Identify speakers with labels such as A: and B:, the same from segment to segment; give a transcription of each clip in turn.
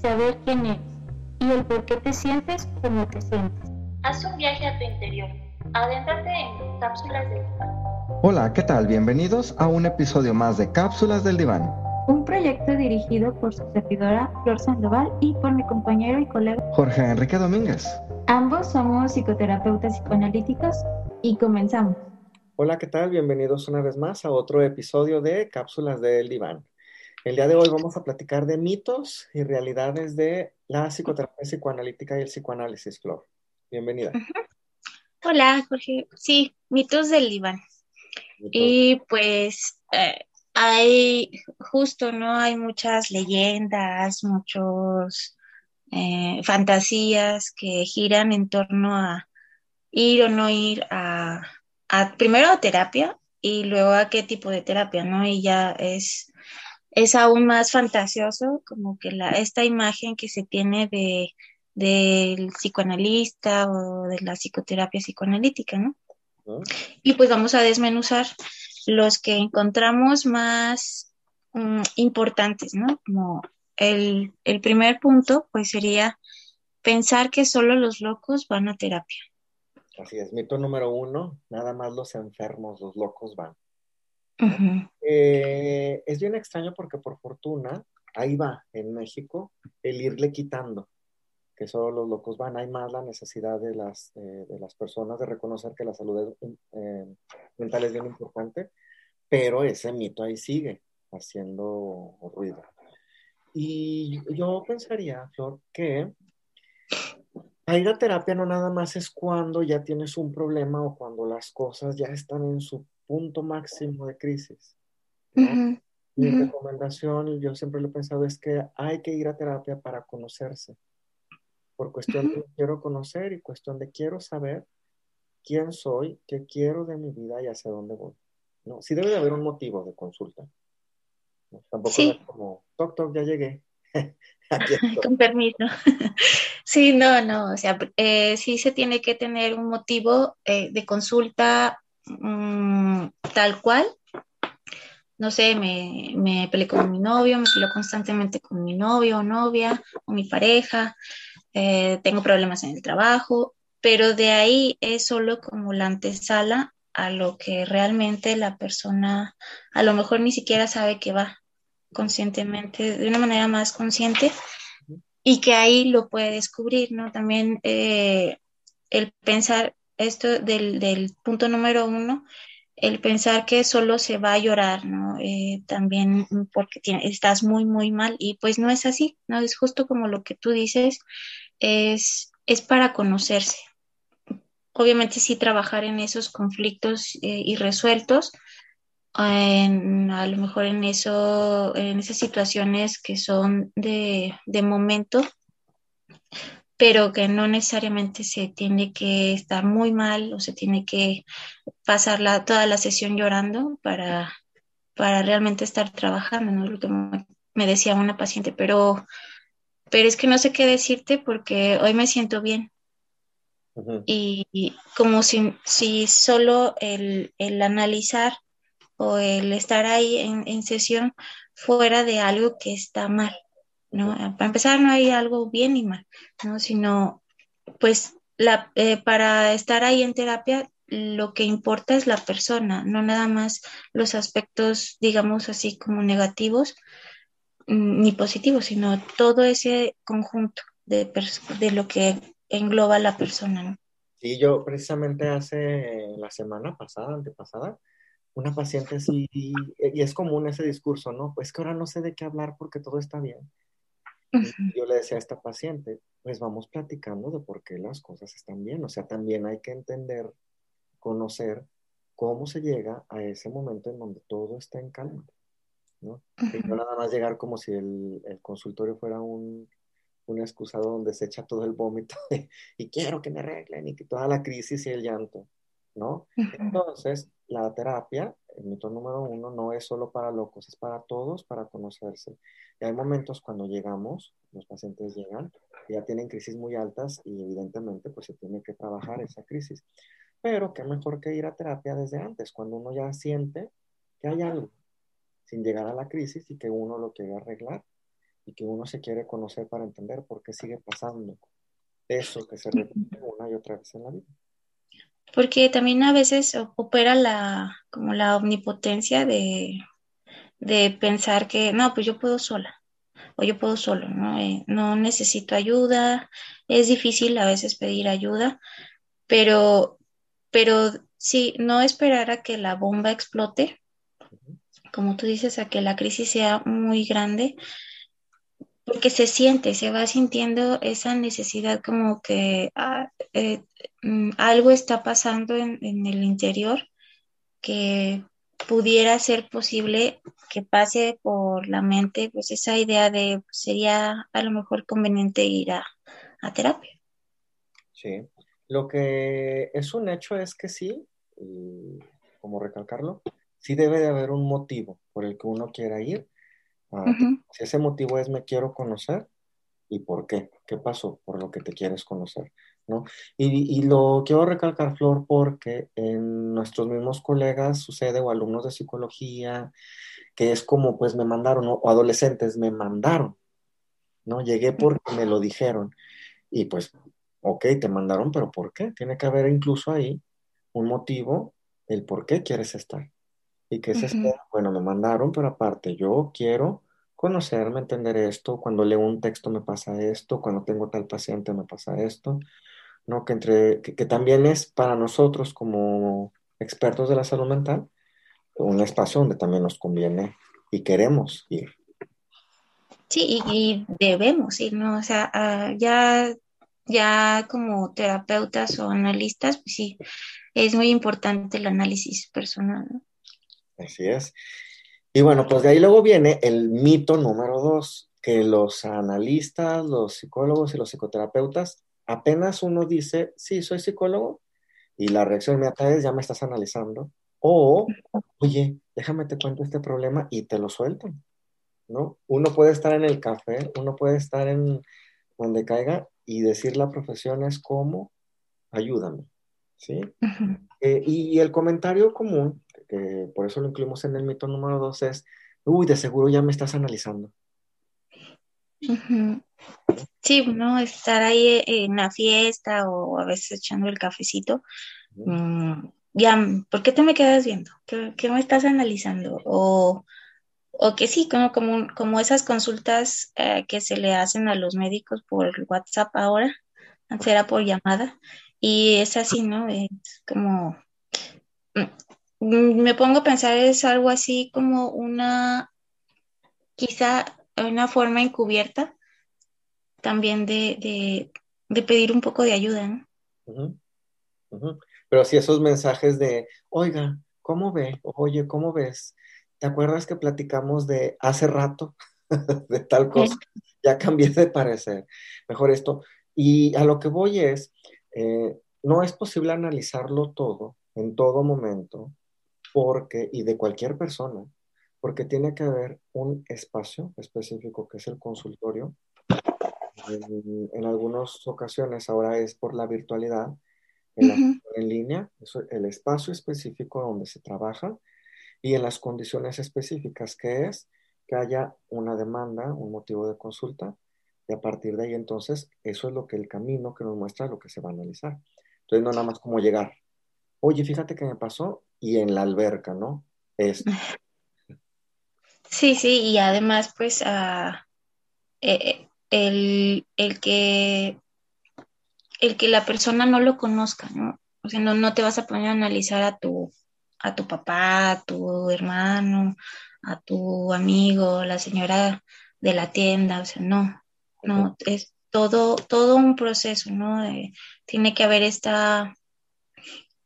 A: saber quién eres y el por qué te sientes como te sientes. Haz un viaje a tu interior. Adéntrate en cápsulas del diván.
B: Hola, ¿qué tal? Bienvenidos a un episodio más de Cápsulas del Diván.
A: Un proyecto dirigido por su servidora Flor Sandoval y por mi compañero y colega.
B: Jorge Enrique Domínguez.
A: Ambos somos psicoterapeutas psicoanalíticos y comenzamos.
C: Hola, ¿qué tal? Bienvenidos una vez más a otro episodio de Cápsulas del Diván. El día de hoy vamos a platicar de mitos y realidades de la psicoterapia psicoanalítica y el psicoanálisis, Flor. Bienvenida.
D: Hola, Jorge. Sí, mitos del diván. Y pues eh, hay, justo, ¿no? Hay muchas leyendas, muchos eh, fantasías que giran en torno a ir o no ir a, a primero a terapia y luego a qué tipo de terapia, ¿no? Y ya es, es aún más fantasioso como que la, esta imagen que se tiene de del psicoanalista o de la psicoterapia psicoanalítica, ¿no?
C: ¿no?
D: Y pues vamos a desmenuzar los que encontramos más mm, importantes, ¿no? Como el, el primer punto, pues sería pensar que solo los locos van a terapia.
C: Así es, mito número uno, nada más los enfermos, los locos van. Eh, es bien extraño porque por fortuna, ahí va en México el irle quitando, que solo los locos van. Hay más la necesidad de las, eh, de las personas de reconocer que la salud es, eh, mental es bien importante, pero ese mito ahí sigue haciendo ruido. Y yo pensaría, Flor, que a ir a terapia no nada más es cuando ya tienes un problema o cuando las cosas ya están en su punto máximo de crisis. ¿no?
D: ujú,
C: Mi
D: ujú.
C: recomendación, y yo siempre lo he pensado, es que hay que ir a terapia para conocerse. Por cuestión de quiero conocer y cuestión de quiero saber quién soy, qué quiero de mi vida y hacia dónde voy. ¿no? Sí debe de haber un motivo de consulta. ¿no? Tampoco
D: Sí.
C: es como, toc, toc, ya llegué.
D: Con permiso. Sí, no, no, o sea, eh, sí se tiene que tener un motivo eh, de consulta mm, tal cual. No sé, me, me peleé con mi novio, me peleo constantemente con mi novio o novia o mi pareja, eh, tengo problemas en el trabajo, pero de ahí es solo como la antesala a lo que realmente la persona a lo mejor ni siquiera sabe que va conscientemente, de una manera más consciente y que ahí lo puede descubrir, ¿no? También eh, el pensar esto del, del punto número uno, el pensar que solo se va a llorar, ¿no? Eh, también porque estás muy, muy mal y pues no es así, ¿no? Es justo como lo que tú dices, es, es para conocerse. Obviamente sí trabajar en esos conflictos eh, irresueltos, en- a lo mejor en eso, en esas situaciones que son de, de momento, pero que no necesariamente se tiene que estar muy mal o se tiene que pasar la- toda la sesión llorando para, para realmente estar trabajando, ¿no? Lo que me, decía una paciente, pero, pero es que no sé qué decirte porque hoy me siento bien. Y, y como si, si solo el, el analizar o el estar ahí en, en sesión fuera de algo que está mal, ¿no? Para empezar, no hay algo bien ni mal, ¿no? Sino, pues, la, eh, para estar ahí en terapia, lo que importa es la persona, no nada más los aspectos, digamos así, como negativos mm, ni positivos, sino todo ese conjunto de, de lo que engloba la persona, ¿no?
C: Sí, yo precisamente hace la semana pasada, antepasada, una paciente así, y, y es común ese discurso, ¿no? Pues que ahora no sé de qué hablar porque todo está bien. Yo le decía a esta paciente, pues vamos platicando de por qué las cosas están bien. O sea, también hay que entender, conocer cómo se llega a ese momento en donde todo está en calma, ¿no? Y no nada más llegar como si el, el consultorio fuera un, un excusado donde se echa todo el vómito y quiero que me arreglen y que toda la crisis y el llanto, ¿no? Entonces, la terapia, el mito número uno, no es solo para locos, es para todos, para conocerse. Y hay momentos cuando llegamos, los pacientes llegan, ya tienen crisis muy altas y evidentemente pues se tiene que trabajar esa crisis. Pero qué mejor que ir a terapia desde antes, cuando uno ya siente que hay algo, sin llegar a la crisis y que uno lo quiere arreglar y que uno se quiere conocer para entender por qué sigue pasando eso que se repite una y otra vez en la vida.
D: Porque también a veces opera la, como la omnipotencia de, de pensar que, no, pues yo puedo sola o yo puedo solo, ¿no? Eh, no necesito ayuda, es difícil a veces pedir ayuda, pero, pero sí, no esperar a que la bomba explote como tú dices, a que la crisis sea muy grande, porque se siente, se va sintiendo esa necesidad como que ah, eh, mm, algo está pasando en, el interior que pudiera ser posible que pase por la mente, pues esa idea de pues, sería a lo mejor conveniente ir a, a terapia.
C: Sí, lo que es un hecho es que sí, como recalcarlo, sí debe de haber un motivo por el que uno quiera ir. Si ese motivo es me quiero conocer, ¿y por qué? ¿Qué pasó por lo que te quieres conocer? ¿no? Y, lo quiero recalcar, Flor, porque en nuestros mismos colegas sucede, o alumnos de psicología, que es como, pues me mandaron, o adolescentes, me mandaron, ¿no? Llegué porque me lo dijeron. Y pues, ok, te mandaron, pero ¿por qué? Tiene que haber incluso ahí un motivo, el por qué quieres estar. ¿Y qué es Bueno, me mandaron, pero aparte yo quiero conocerme, entender esto. Cuando leo un texto me pasa esto, cuando tengo tal paciente me pasa esto. ¿no? Que, entre, que, también es para nosotros como expertos de la salud mental un espacio donde también nos conviene y queremos ir.
D: Sí, y, debemos ir, ¿no? O sea, ah, ya, ya como terapeutas o analistas, pues sí, es muy importante el análisis personal, ¿no?
C: Así es. Y bueno, pues de ahí luego viene el mito número dos, que los analistas, los psicólogos y los psicoterapeutas, apenas uno dice, sí, soy psicólogo, y la reacción inmediata es, ya me estás analizando, o, oye, déjame te cuento este problema y te lo suelto, ¿no? Uno puede estar en el café, uno puede estar en donde caiga y decir la profesión es como, ayúdame, ¿sí? Eh, y el comentario común que por eso lo incluimos en el mito número dos, es, uy, de seguro ya me estás analizando.
D: Sí, ¿no? Estar ahí en la fiesta o a veces echando el cafecito. Mm, ya, ¿por qué te me quedas viendo? ¿Qué, me estás analizando? O, o que sí, como, como, como esas consultas eh, que se le hacen a los médicos por WhatsApp ahora, antes era por llamada, y es así, ¿no? Es como, mm, me pongo a pensar es algo así como una, quizá una forma encubierta también de, pedir un poco de ayuda, ¿no?
C: Pero si esos mensajes de, oiga, ¿cómo ve? Oye, ¿cómo ves? ¿Te acuerdas que platicamos de hace rato de tal cosa? Ya cambié de parecer. Mejor esto. Y a lo que voy es, eh, no es posible analizarlo todo en todo momento porque, y de cualquier persona, porque tiene que haber un espacio específico que es el consultorio. En, algunas ocasiones ahora es por la virtualidad, en, en línea, el espacio específico donde se trabaja y en las condiciones específicas, que es que haya una demanda, un motivo de consulta, y a partir de ahí entonces eso es lo que el camino que nos muestra lo que se va a analizar. Entonces no nada más como llegar, oye, fíjate que me pasó y en la alberca, ¿no? Es.
D: Sí, sí, y además, pues, ah, eh, eh, el, que, el que la persona no lo conozca, ¿no? O sea, no, no te vas a poner a analizar a tu, a tu papá, a tu hermano, a tu amigo, la señora de la tienda, o sea, no, no, es todo, todo un proceso, ¿no? tiene que haber esta,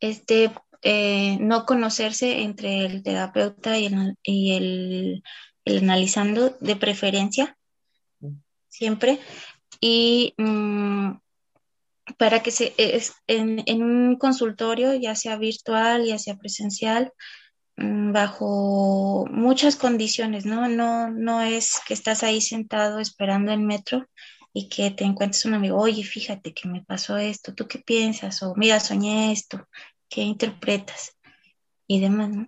D: este eh, no conocerse entre el terapeuta y el, analizando de preferencia, siempre. y mm, para que se, es, en, en, un consultorio, ya sea virtual, ya sea presencial, mm, bajo muchas condiciones, ¿no? No, no es que estás ahí sentado esperando el metro y que te encuentres un amigo, oye, fíjate que me pasó esto, ¿tú qué piensas? O mira, soñé esto, ¿qué interpretas? Y demás, ¿no?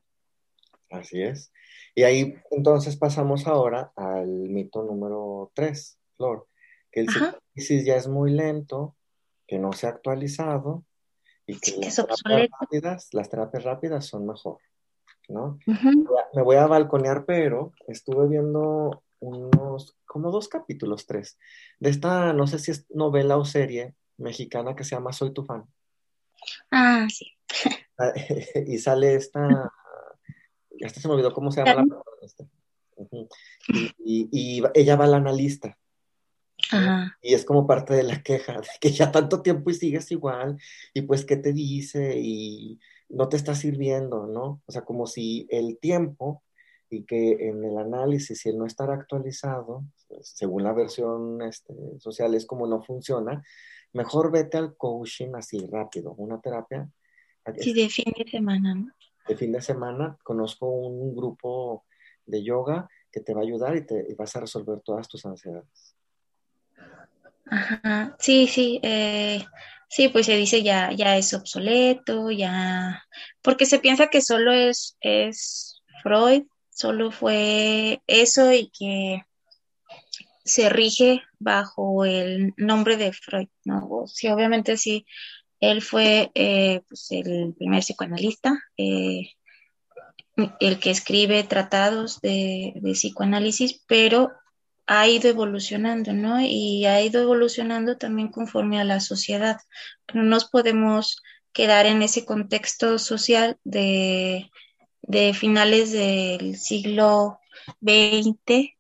C: Así es. Y ahí entonces pasamos ahora al mito número 3, Flor, que el psicoanálisis ya es muy lento, que no se ha actualizado y que, las, terapias rápidas, las, terapias rápidas, son mejor, ¿no? Me voy a balconear, pero estuve viendo unos, como dos capítulos, tres, de esta, no sé si es novela o serie mexicana que se llama Soy tu fan.
D: Ah, sí.
C: y sale esta, hasta se me olvidó cómo se llama la protagonista. y, y, ella va al analista. Y es como parte de la queja, de que ya tanto tiempo y sigues igual, y pues qué te dice, y no te está sirviendo, ¿no? O sea, como si el tiempo y que en el análisis, si el no estar actualizado, según la versión este, social, es como no funciona, mejor vete al coaching así rápido, una terapia.
D: Sí, de fin de semana, ¿no?
C: De fin de semana, conozco un grupo de yoga que te va a ayudar y, te, y vas a resolver todas tus ansiedades.
D: Ajá, sí, sí, eh, sí, pues se dice ya, ya es obsoleto, ya, porque se piensa que solo es, es Freud, solo fue eso y que se rige bajo el nombre de Freud, ¿no? Sí, obviamente sí, él fue eh, pues el primer psicoanalista, eh, el que escribe tratados de, de psicoanálisis, pero ha ido evolucionando, ¿no? Y ha ido evolucionando también conforme a la sociedad. No nos podemos quedar en ese contexto social de, finales del siglo XX,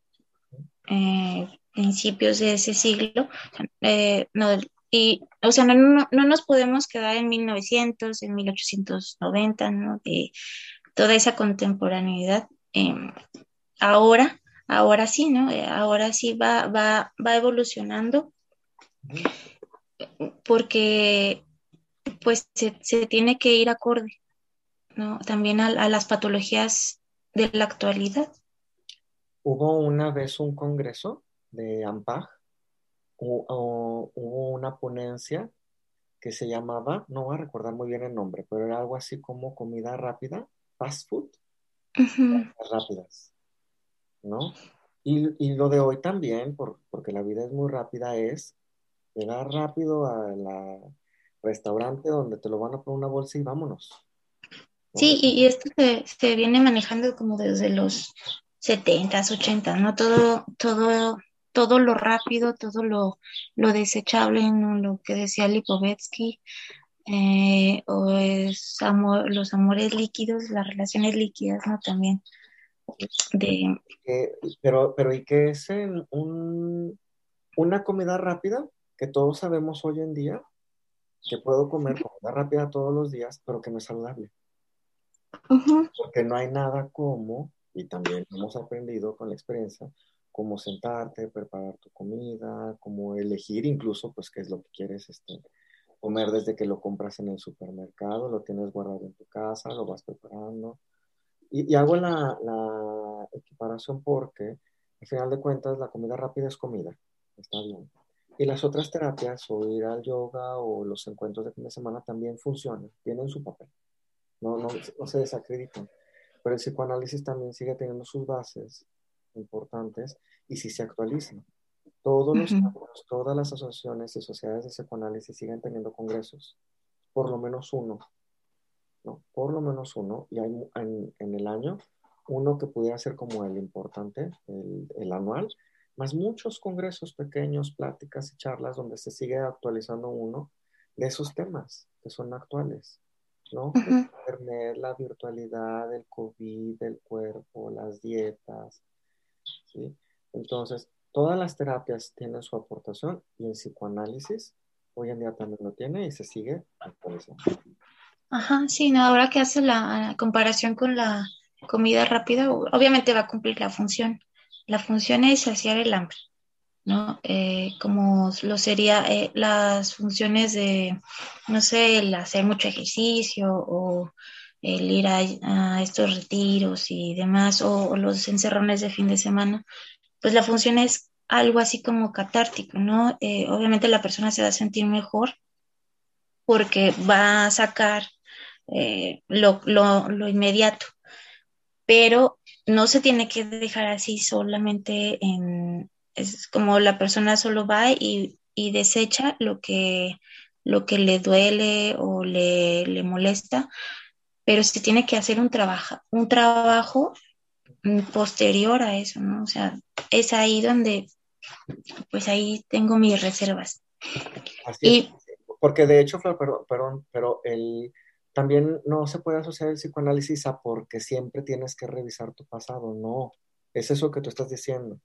D: eh, principios de ese siglo, eh, y, o sea, no, no, no, nos podemos quedar en 1900, en 1890, ¿no? De toda esa contemporaneidad. Eh, ahora ahora sí, ¿no? Eh, ahora sí va, va, va evolucionando porque pues se, tiene que ir acorde, ¿no? También a, las patologías de la actualidad.
C: Hubo una vez un congreso de AMPAG, hubo una ponencia que se llamaba, no voy a recordar muy bien el nombre, pero era algo así como comida rápida, fast food, rápidas. ¿No? Y, lo de hoy también, porque la vida es muy rápida, es llegar rápido al restaurante donde te lo van a poner una bolsa y vámonos.
D: Sí, y, esto se, viene manejando como desde los 70s, 80 ¿no? Todo, todo, todo lo rápido, todo lo, lo desechable, ¿no? Lo que decía Lipovetsky, eh, o es amor, los amores líquidos, las relaciones líquidas, ¿no? También. De...
C: pero, pero ¿y qué es un, una comida rápida que todos sabemos hoy en día? Que puedo comer comida rápida todos los días, pero que no es saludable. Porque no hay nada como, y también hemos aprendido con la experiencia, como sentarte, preparar tu comida, como elegir incluso, pues, qué es lo que quieres este, comer desde que lo compras en el supermercado, lo tienes guardado en tu casa, lo vas preparando. Y, hago la, la, equiparación porque, al final de cuentas, la comida rápida es comida, está bien. Y las otras terapias, o ir al yoga o los encuentros de fin de semana, también funcionan, tienen su papel, no, no, no se desacreditan. Pero el psicoanálisis también sigue teniendo sus bases importantes y si se actualizan. Todos los todas las asociaciones y sociedades de psicoanálisis siguen teniendo congresos, por lo menos uno por lo menos uno, y hay en, el año uno que pudiera ser como el importante, el, anual, más muchos congresos pequeños, pláticas y charlas donde se sigue actualizando uno de esos temas que son actuales, ¿no? Internet, la virtualidad, el COVID, el cuerpo, las dietas, ¿sí? Entonces, todas las terapias tienen su aportación y el psicoanálisis hoy en día también lo tiene y se sigue actualizando.
D: Ajá, sí, no, ahora que hace la, comparación con la comida rápida, obviamente va a cumplir la función. La función es saciar el hambre. ¿no? Eh, como lo sería eh, las funciones de, no sé, el hacer mucho ejercicio o el ir a, estos retiros y demás, o, los encerrones de fin de semana, pues la función es algo así como catártico, ¿no? Eh, obviamente la persona se va a sentir mejor porque va a sacar lo, lo inmediato, pero no se tiene que dejar así solamente en, es como la persona solo va y, desecha lo que, lo que le duele o le, le, molesta, pero se tiene que hacer un trabajo, un trabajo posterior a eso, ¿no? O sea, es ahí donde, pues ahí tengo mis reservas.
C: Así Porque de hecho, perdón, perdón, pero el, también no se puede asociar el psicoanálisis a porque siempre tienes que revisar tu pasado, no, es eso que tú estás diciendo.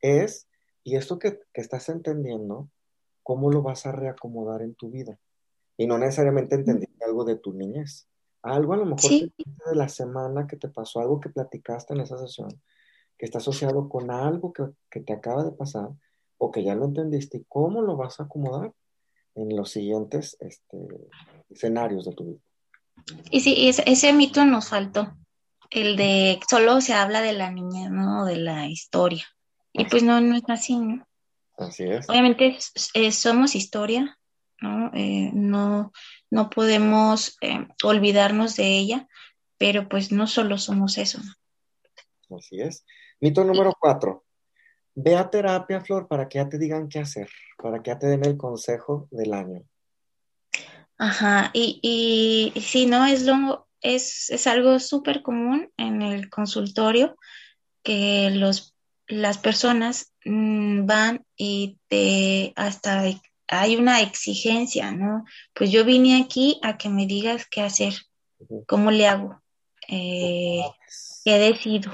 C: Es y esto que, estás entendiendo, ¿cómo lo vas a reacomodar en tu vida? Y no necesariamente entender algo de tu niñez. Algo a lo mejor de la semana que te pasó, algo que platicaste en esa sesión, que está asociado con algo que, te acaba de pasar o que ya lo entendiste. ¿Y cómo lo vas a acomodar en los siguientes este, escenarios de tu vida?
D: Y sí, ese, ese mito nos faltó, el de solo se habla de la niñez, ¿no? De la historia. Y pues no, no es así, ¿no?
C: Así es.
D: Obviamente somos historia, ¿no? Eh, no, no podemos eh, olvidarnos de ella, pero pues no solo somos eso.
C: Así es. Mito número cuatro. Ve a terapia, Flor, para que ya te digan qué hacer, para que ya te den el consejo del año.
D: Ajá, y, y, sí, ¿no? Es, lo, es, es algo súper común en el consultorio que los las personas mm, van y te hasta hay una exigencia, ¿no? Pues yo vine aquí a que me digas qué hacer, cómo le hago, eh, qué decido.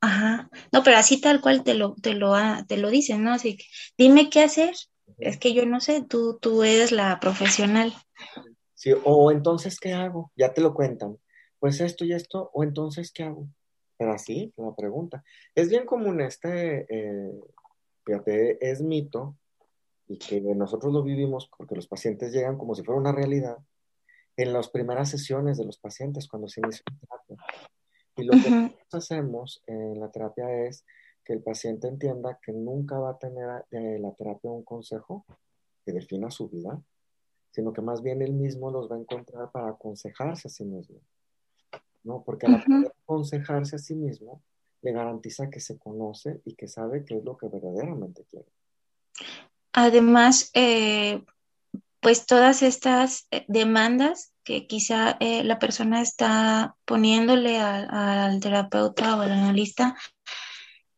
D: Ajá. No, pero así tal cual te lo, te lo, te lo dicen, ¿no? Así que dime qué hacer. Es que yo no sé, tú, tú eres la profesional.
C: Sí, o entonces, ¿qué hago? Ya te lo cuentan. Pues esto y esto, o entonces, ¿qué hago? Pero así, la pregunta. Es bien común este, eh, fíjate, es mito y que nosotros lo vivimos porque los pacientes llegan como si fuera una realidad en las primeras sesiones de los pacientes cuando se inicia la terapia. Y lo que hacemos en la terapia es que el paciente entienda que nunca va a tener de la terapia un consejo que defina su vida, sino que más bien él mismo los va a encontrar para aconsejarse a sí mismo. ¿no? Porque al aconsejarse a sí mismo, le garantiza que se conoce y que sabe qué es lo que verdaderamente quiere.
D: Además, eh, pues todas estas eh, demandas que quizá eh, la persona está poniéndole al terapeuta o al analista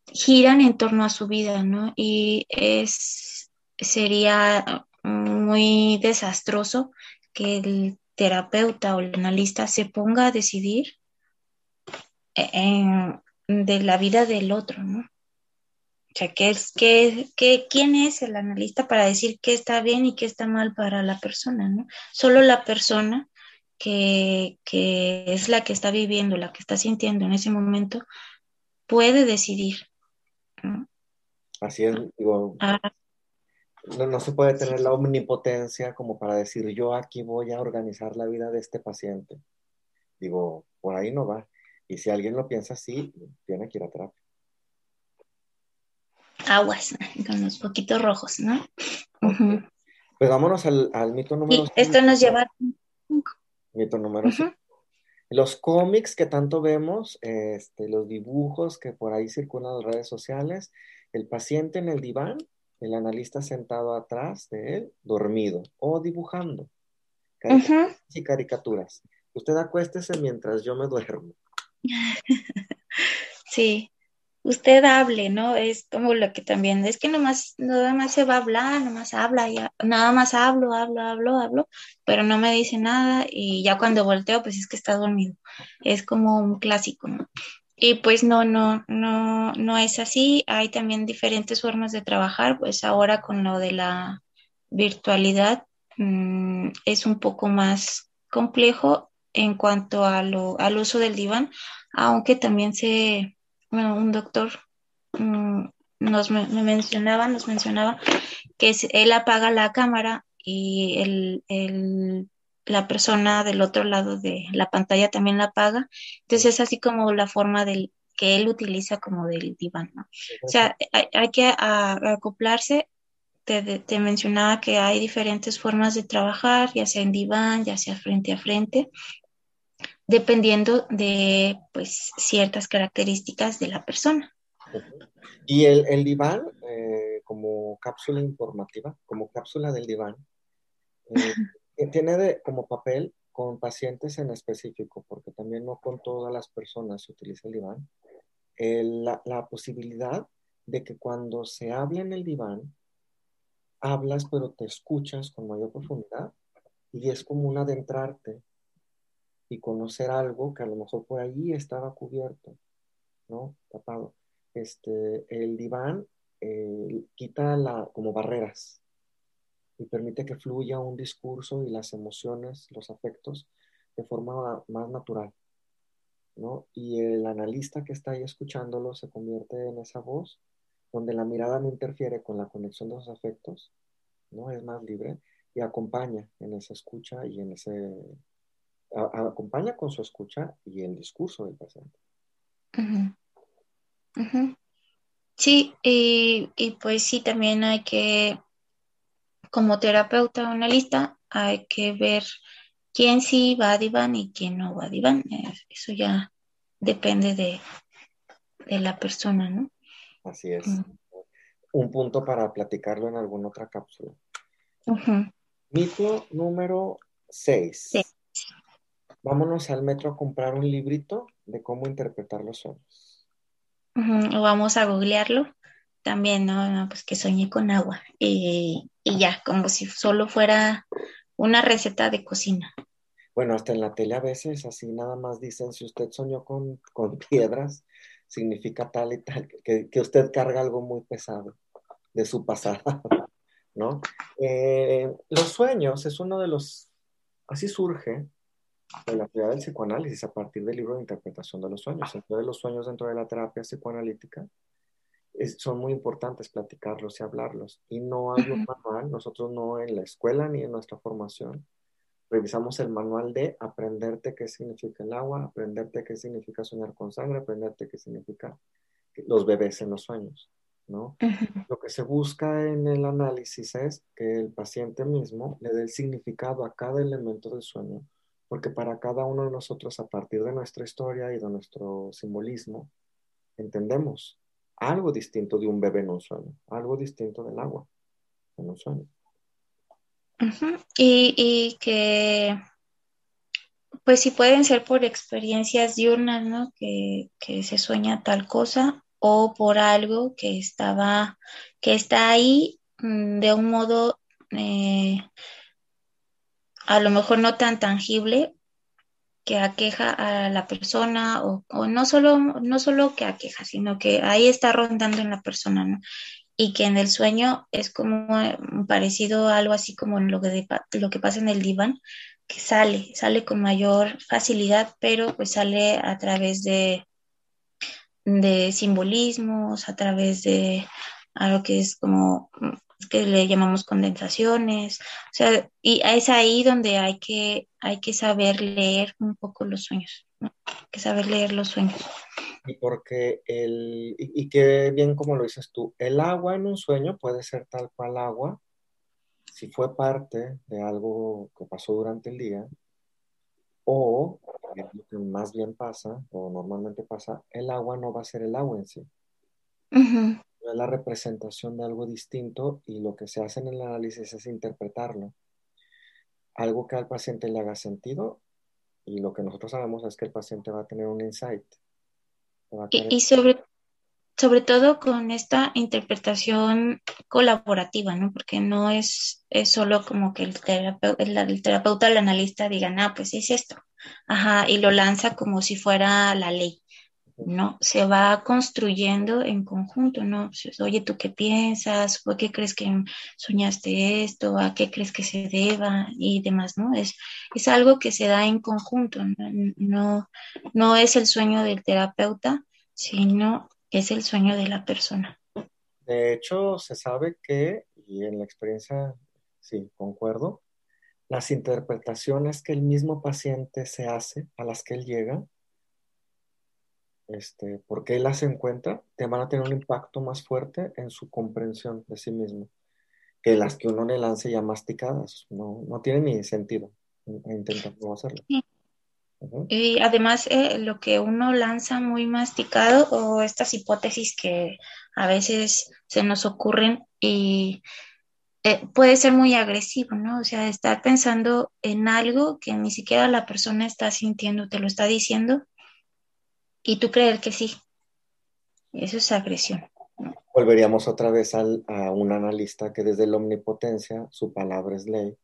D: giran en torno a su vida, ¿no? Y es, sería muy desastroso que el terapeuta o el analista se ponga a decidir de la vida del otro, ¿no? O sea, ¿qué es, qué, qué, ¿quién es el analista para decir qué está bien y qué está mal para la persona, ¿no? Solo la persona que, que es la que está viviendo, la que está sintiendo en ese momento, puede decidir. ¿no?
C: Así es, digo, ah. No, no, se puede tener la omnipotencia como para decir yo aquí voy a organizar la vida de este paciente. Digo, por ahí no va. Y si alguien lo piensa así, tiene que ir a terapia.
D: Aguas, con los poquitos rojos, ¿no?
C: Pues vámonos al, mito número 5.
D: Esto nos lleva.
C: Mito número 5. Los cómics que tanto vemos, este, los dibujos que por ahí circulan en las redes sociales, el paciente en el diván, el analista sentado atrás de él, dormido o dibujando. y caricaturas. Usted acuéstese mientras yo me duermo.
D: Sí, usted hable, ¿no? Es como lo que también, es que nomás, nada más se va a hablar, nomás habla, ya, nada más hablo, hablo, hablo, hablo, pero no me dice nada y ya cuando volteo, pues es que está dormido. Es como un clásico, ¿no? Y pues no, no, no, no es así. Hay también diferentes formas de trabajar, pues ahora con lo de la virtualidad mm, es un poco más complejo en cuanto a lo, al uso del diván, aunque también se, un doctor mm, nos me, mencionaba, nos mencionaba que él apaga la cámara y el, la persona del otro lado de la pantalla también la apaga. Entonces es así como la forma del que él utiliza como del diván, ¿no? O sea, hay, que acoplarse. Te, te, mencionaba que hay diferentes formas de trabajar, ya sea en diván, ya sea frente a frente, dependiendo de pues ciertas características de la persona.
C: Y el, el diván, eh, como cápsula informativa, como cápsula del diván, eh, tiene como papel con pacientes en específico, porque también no con todas las personas se utiliza el diván, la, posibilidad de que cuando se hable en el diván, hablas pero te escuchas con mayor profundidad y es como un adentrarte y conocer algo que a lo mejor por allí estaba cubierto, ¿no? Tapado. Este, el diván eh, quita la, como barreras y permite que fluya un discurso y las emociones, los afectos de forma más natural. ¿no? Y el analista que está ahí escuchándolo se convierte en esa voz donde la mirada no interfiere con la conexión de los afectos, ¿no? Es más libre y acompaña en esa escucha y en ese... acompaña con su escucha y el discurso del paciente.
D: Sí, y, y, pues sí, también hay que, como terapeuta o analista, hay que ver quién sí va a diván y quién no va a diván. Eso ya depende de, la persona, ¿no?
C: Así es. Mm. Un punto para platicarlo en alguna otra cápsula. Mito número 6. Vámonos al metro a comprar un librito de cómo interpretar los sueños.
D: O vamos a googlearlo también, ¿no? Pues que soñé con agua. y ya, como si solo fuera una receta de cocina.
C: Bueno, hasta en la tele a veces así nada más dicen, si usted soñó con, piedras, significa tal y tal, que, usted carga algo muy pesado de su pasado, ¿no? Eh, los sueños es uno de los, así surge de la teoría del psicoanálisis a partir del libro de interpretación de los sueños. Entonces, los sueños dentro de la terapia psicoanalítica son muy importantes platicarlos y hablarlos. Y no hay un manual, nosotros no en la escuela ni en nuestra formación revisamos el manual de aprenderte qué significa el agua, aprenderte qué significa soñar con sangre, aprenderte qué significa los bebés en los sueños, ¿no? Lo que se busca en el análisis es que el paciente mismo le dé el significado a cada elemento del sueño, porque para cada uno de nosotros, a partir de nuestra historia y de nuestro simbolismo, entendemos algo distinto de un bebé en un sueño, algo distinto del agua en un sueño.
D: y, que, pues si pueden ser por experiencias diurnas, ¿no? Que, se sueña tal cosa o por algo que estaba, que está ahí mm, de un modo eh, a lo mejor no tan tangible, que aqueja a la persona o, no, solo, no solo que aqueja, sino que ahí está rondando en la persona, ¿no? Y que en el sueño es como parecido a algo así como lo que, lo que pasa en el diván, que sale, sale con mayor facilidad, pero pues sale a través de, de simbolismos, a través de algo que es como que le llamamos condensaciones, o sea, y es ahí donde hay que, hay que saber leer un poco los sueños, ¿no? Hay que saber leer los sueños.
C: Y porque el, y, y que bien como lo dices tú, el agua en un sueño puede ser tal cual agua, si fue parte de algo que pasó durante el día, o lo que más bien pasa, o normalmente pasa, el agua no va a ser el agua en sí es la representación de algo distinto y lo que se hace en el análisis es interpretarlo. Algo que al paciente le haga sentido y lo que nosotros sabemos es que el paciente va a tener un insight.
D: Y, sobre, sobre todo con esta interpretación colaborativa, ¿no? Porque no es, es solo como que el terapeuta, el, terapeuta, el analista diga, ah, pues es esto. Ajá, y lo lanza como si fuera la ley. ¿No? Se va construyendo en conjunto, ¿no? Oye, ¿tú qué piensas? ¿Por qué crees que soñaste esto? ¿A qué crees que se deba? Y demás, ¿no? Es, es algo que se da en conjunto, ¿no? No, es el sueño del terapeuta, sino es el sueño de la persona.
C: De hecho, se sabe que, y en la experiencia, sí, concuerdo, las interpretaciones que el mismo paciente se hace, a las que él llega, este, porque él las encuentra, te van a tener un impacto más fuerte en su comprensión de sí mismo que las que uno le lance ya masticadas. No, no tiene ni sentido intentar no hacerlo.
D: Y además eh, lo que uno lanza muy masticado o estas hipótesis que a veces se nos ocurren y eh, puede ser muy agresivo, ¿no? O sea, estar pensando en algo que ni siquiera la persona está sintiendo, te lo está diciendo y tú creer que sí. Eso es agresión.
C: Volveríamos otra vez al, a un analista que desde la omnipotencia su palabra es ley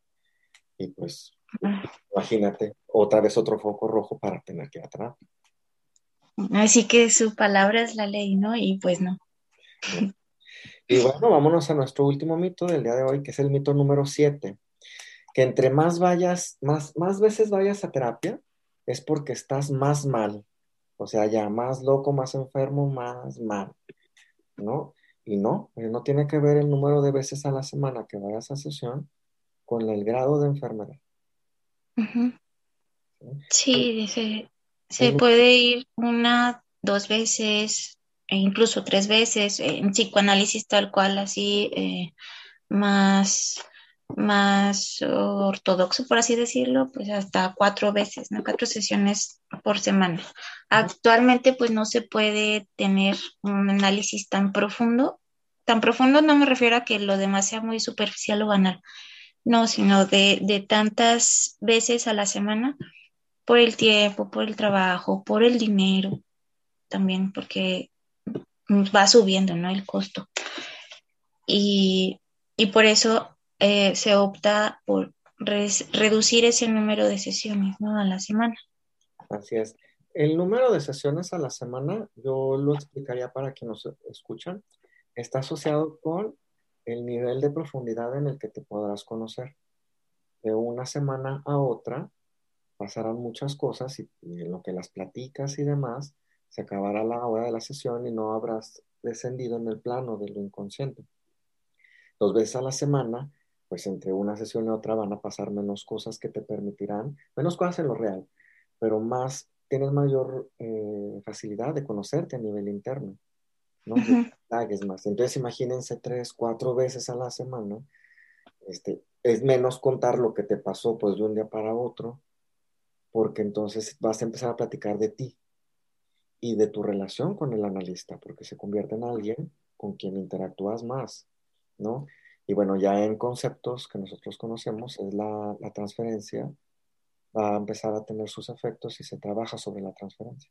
C: y pues imagínate otra vez otro foco rojo para tener que atrás.
D: Así que su palabra es la ley, ¿no? Y pues no.
C: Y bueno, vámonos a nuestro último mito del día de hoy, que es el mito número 7, que entre más vayas, más, más veces vayas a terapia, es porque estás más mal. O sea, ya más loco, más enfermo, más mal. ¿No? Y no, eh, no tiene que ver el número de veces a la semana que vayas a sesión con el grado de enfermedad.
D: Sí, se, se puede ir una, dos veces, e incluso tres veces, en psicoanálisis tal cual, así, eh, más, más ortodoxo, por así decirlo, pues hasta cuatro veces, ¿no? Cuatro sesiones por semana. Actualmente, pues no se puede tener un análisis tan profundo. Tan profundo no me refiero a que lo demás sea muy superficial o banal, no, sino de, de tantas veces a la semana por el tiempo, por el trabajo, por el dinero, también porque va subiendo, ¿no? El costo. Y, por eso eh, se opta por reducir ese número de sesiones, ¿no? A la semana.
C: Así es. El número de sesiones a la semana, yo lo explicaría para quienes nos escuchan, está asociado con el nivel de profundidad en el que te podrás conocer. De una semana a otra pasarán muchas cosas y, en lo que las platicas y demás, se acabará la hora de la sesión y no habrás descendido en el plano de lo inconsciente. Dos veces a la semana, pues entre una sesión y otra van a pasar menos cosas que te permitirán, menos cosas en lo real, pero más, tienes mayor eh, facilidad de conocerte a nivel interno, ¿no? más. Entonces imagínense tres, cuatro veces a la semana, este, es menos contar lo que te pasó pues de un día para otro, porque entonces vas a empezar a platicar de ti y de tu relación con el analista, porque se convierte en alguien con quien interactúas más, ¿no? Y bueno, ya en conceptos que nosotros conocemos es la, transferencia, va a empezar a tener sus efectos y se trabaja sobre la transferencia.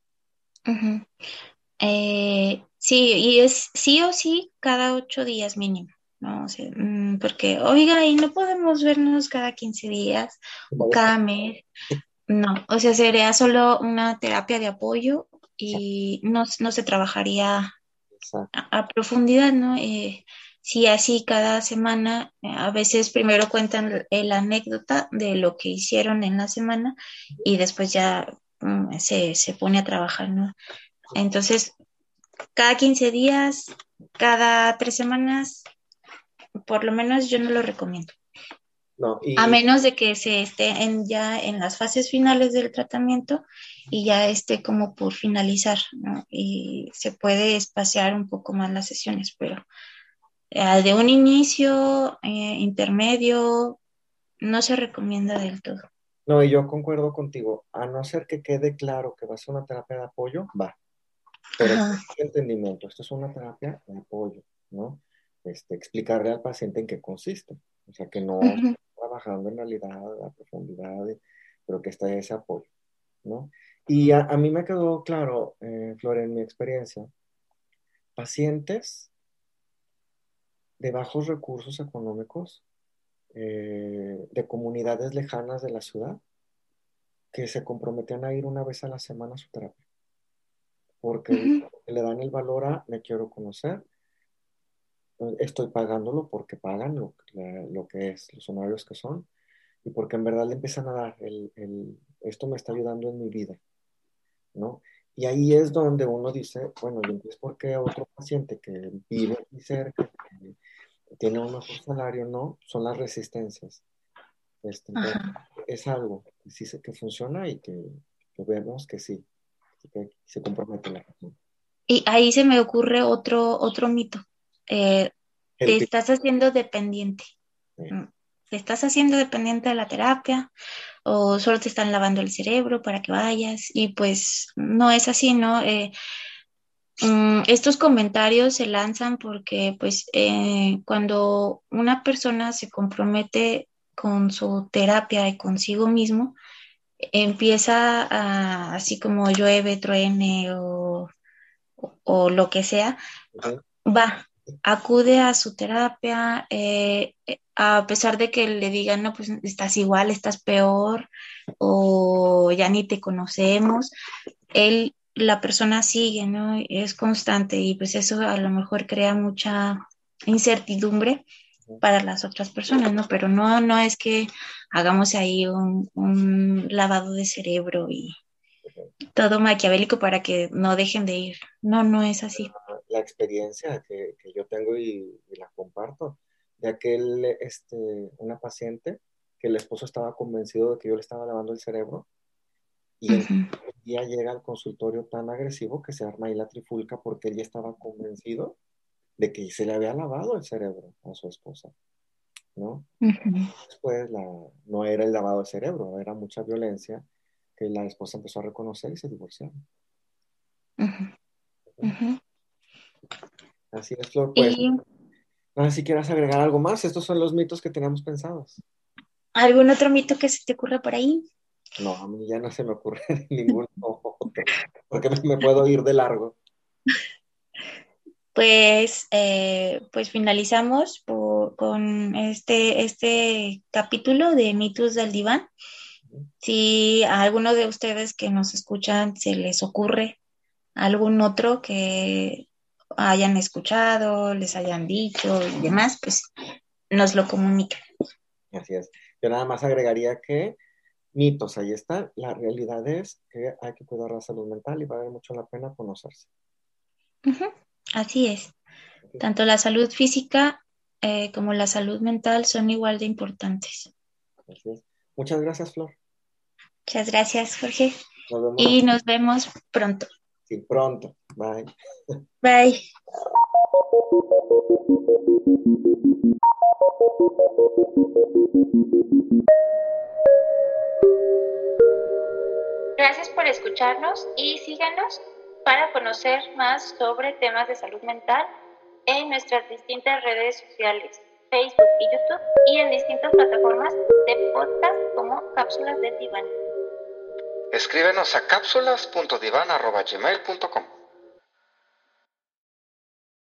D: Eh, sí, y es sí o sí cada ocho días mínimo, ¿no? Mm, porque, oiga, y no podemos vernos cada 15 días o cada mes. No, o sea, sería solo una terapia de apoyo y no, se trabajaría a, profundidad, ¿no? Eh, si así cada semana, eh, a veces primero cuentan la anécdota de lo que hicieron en la semana y después ya mm, se, se, pone a trabajar, ¿no? Entonces, cada 15 días, cada tres semanas, por lo menos yo no lo recomiendo. A menos de que se esté en, ya en las fases finales del tratamiento y ya esté como por finalizar, ¿no? Y se puede espaciar un poco más las sesiones, pero eh, de un inicio, eh, intermedio, no se recomienda del todo.
C: No, y yo concuerdo contigo, a no ser que quede claro que va a ser una terapia de apoyo, va. Pero este entendimiento, esto es una terapia de apoyo, ¿no? Este, explicarle al paciente en qué consiste. O sea, que no trabajando en realidad a profundidad, pero que está ese apoyo, ¿no? Y a, mí me quedó claro, eh, Flor, en mi experiencia, pacientes de bajos recursos económicos, eh, de comunidades lejanas de la ciudad, que se comprometían a ir una vez a la semana a su terapia, porque le dan el valor a me quiero conocer, estoy pagándolo porque pagan lo, lo, que es, los honorarios que son, y porque en verdad le empiezan a dar, el, el, esto me está ayudando en mi vida, ¿no? Y ahí es donde uno dice, bueno, ¿y entonces por qué otro paciente que vive aquí cerca, tiene un mejor salario, no? Son las resistencias. Este, es algo que sí que funciona y que, vemos que sí, que se compromete la razón.
D: Y ahí se me ocurre otro, otro mito. Eh, te estás haciendo dependiente. Mm, te estás haciendo dependiente de la terapia o solo te están lavando el cerebro para que vayas y pues no es así, ¿no? Eh, mm, estos comentarios se lanzan porque pues eh, cuando una persona se compromete con su terapia y consigo mismo, empieza a, así como llueve, truene o, o lo que sea, va, acude a su terapia, eh, a pesar de que le digan, no, pues estás igual, estás peor, o ya ni te conocemos, él, la persona sigue, ¿no? Es constante y pues eso a lo mejor crea mucha incertidumbre para las otras personas, ¿no? Pero no, no es que hagamos ahí un, un lavado de cerebro y todo maquiavélico para que no dejen de ir. No, no es así
C: la experiencia que, yo tengo y, la comparto, de aquel, este, una paciente que el esposo estaba convencido de que yo le estaba lavando el cerebro y el día llega al consultorio tan agresivo que se arma ahí la trifulca porque ella estaba convencido de que se le había lavado el cerebro a su esposa, ¿no? Después la, no era el lavado del cerebro, era mucha violencia que la esposa empezó a reconocer y se divorciaron. Así es, Flor. Pues, no sé si quieras agregar algo más. Estos son los mitos que tenemos pensados.
D: ¿Algún otro mito que se te ocurra por ahí?
C: No, a mí ya no se me ocurre ninguno porque me puedo ir de largo.
D: Pues, eh, pues finalizamos con este, este capítulo de mitos del diván. Si a alguno de ustedes que nos escuchan se les ocurre algún otro que hayan escuchado, les hayan dicho y demás, pues nos lo comunican.
C: Así es. Yo nada más agregaría que mitos, ahí están. La realidad es que hay que cuidar la salud mental y vale mucho la pena conocerse.
D: Así es. Tanto la salud física eh, como la salud mental son igual de importantes.
C: Así es. Muchas gracias, Flor.
D: Muchas gracias, Jorge. y nos vemos pronto.
C: Sí, pronto. Bye.
D: Bye. Gracias por escucharnos y síganos para conocer más sobre temas de salud mental en nuestras distintas redes sociales, Facebook y YouTube, y en distintas plataformas de podcast como Cápsulas de Diván.
E: Escríbenos a cápsulas.divan.gmail.com